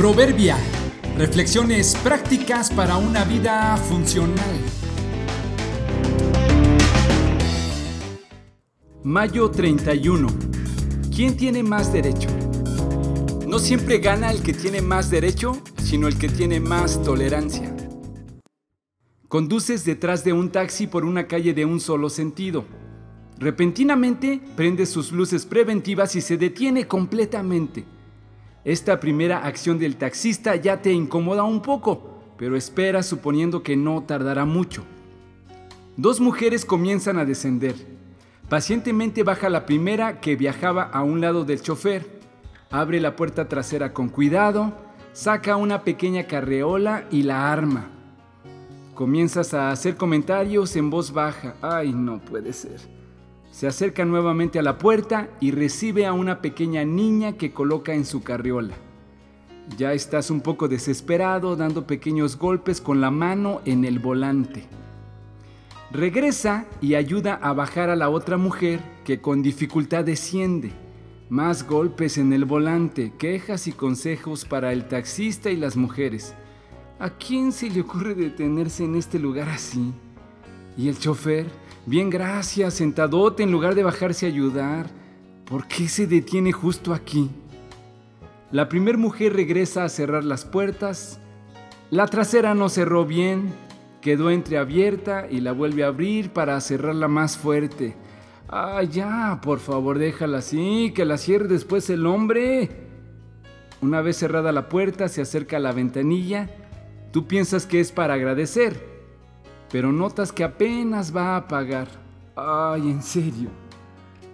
Proverbia. Reflexiones prácticas para una vida funcional. Mayo 31. ¿Quién tiene más derecho? No siempre gana el que tiene más derecho, sino el que tiene más tolerancia. Conduces detrás de un taxi por una calle de un solo sentido. Repentinamente prende sus luces preventivas y se detiene completamente. Esta primera acción del taxista ya te incomoda un poco, pero espera suponiendo que no tardará mucho. Dos mujeres comienzan a descender. Pacientemente baja la primera que viajaba a un lado del chofer. Abre la puerta trasera con cuidado, saca una pequeña carreola y la arma. Comienzas a hacer comentarios en voz baja. Ay, no puede ser. Se acerca nuevamente a la puerta y recibe a una pequeña niña que coloca en su carriola. Ya estás un poco desesperado dando pequeños golpes con la mano en el volante. Regresa y ayuda a bajar a la otra mujer que con dificultad desciende. Más golpes en el volante, quejas y consejos para el taxista y las mujeres. ¿A quién se le ocurre detenerse en este lugar así? ¿Y el chofer? Bien, gracias, sentadote en lugar de bajarse a ayudar. ¿Por qué se detiene justo aquí? La primer mujer regresa a cerrar las puertas. La trasera no cerró bien, quedó entreabierta y la vuelve a abrir para cerrarla más fuerte. Ah, ya, por favor, déjala así, que la cierre después el hombre. Una vez cerrada la puerta, se acerca a la ventanilla. Tú piensas que es para agradecer, pero notas que apenas va a pagar. Ay, en serio.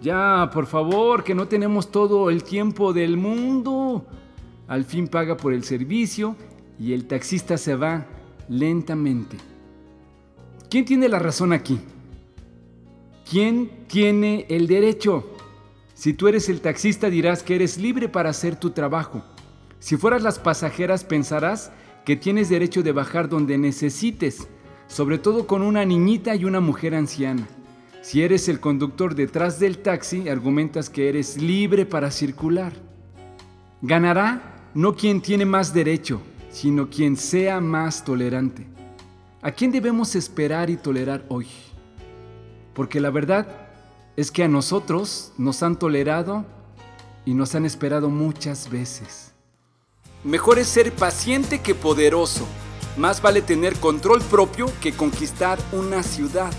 Ya, por favor, que no tenemos todo el tiempo del mundo. Al fin paga por el servicio y el taxista se va lentamente. ¿Quién tiene la razón aquí? ¿Quién tiene el derecho? Si tú eres el taxista dirás que eres libre para hacer tu trabajo. Si fueras las pasajeras pensarás que tienes derecho de bajar donde necesites sobre todo con una niñita y una mujer anciana. Si eres el conductor detrás del taxi, argumentas que eres libre para circular. Ganará no quien tiene más derecho, sino quien sea más tolerante. ¿A quién debemos esperar y tolerar hoy? Porque la verdad es que a nosotros nos han tolerado y nos han esperado muchas veces. Mejor es ser paciente que poderoso. Más vale tener control propio que conquistar una ciudad.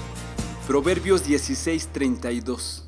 Proverbios 16:32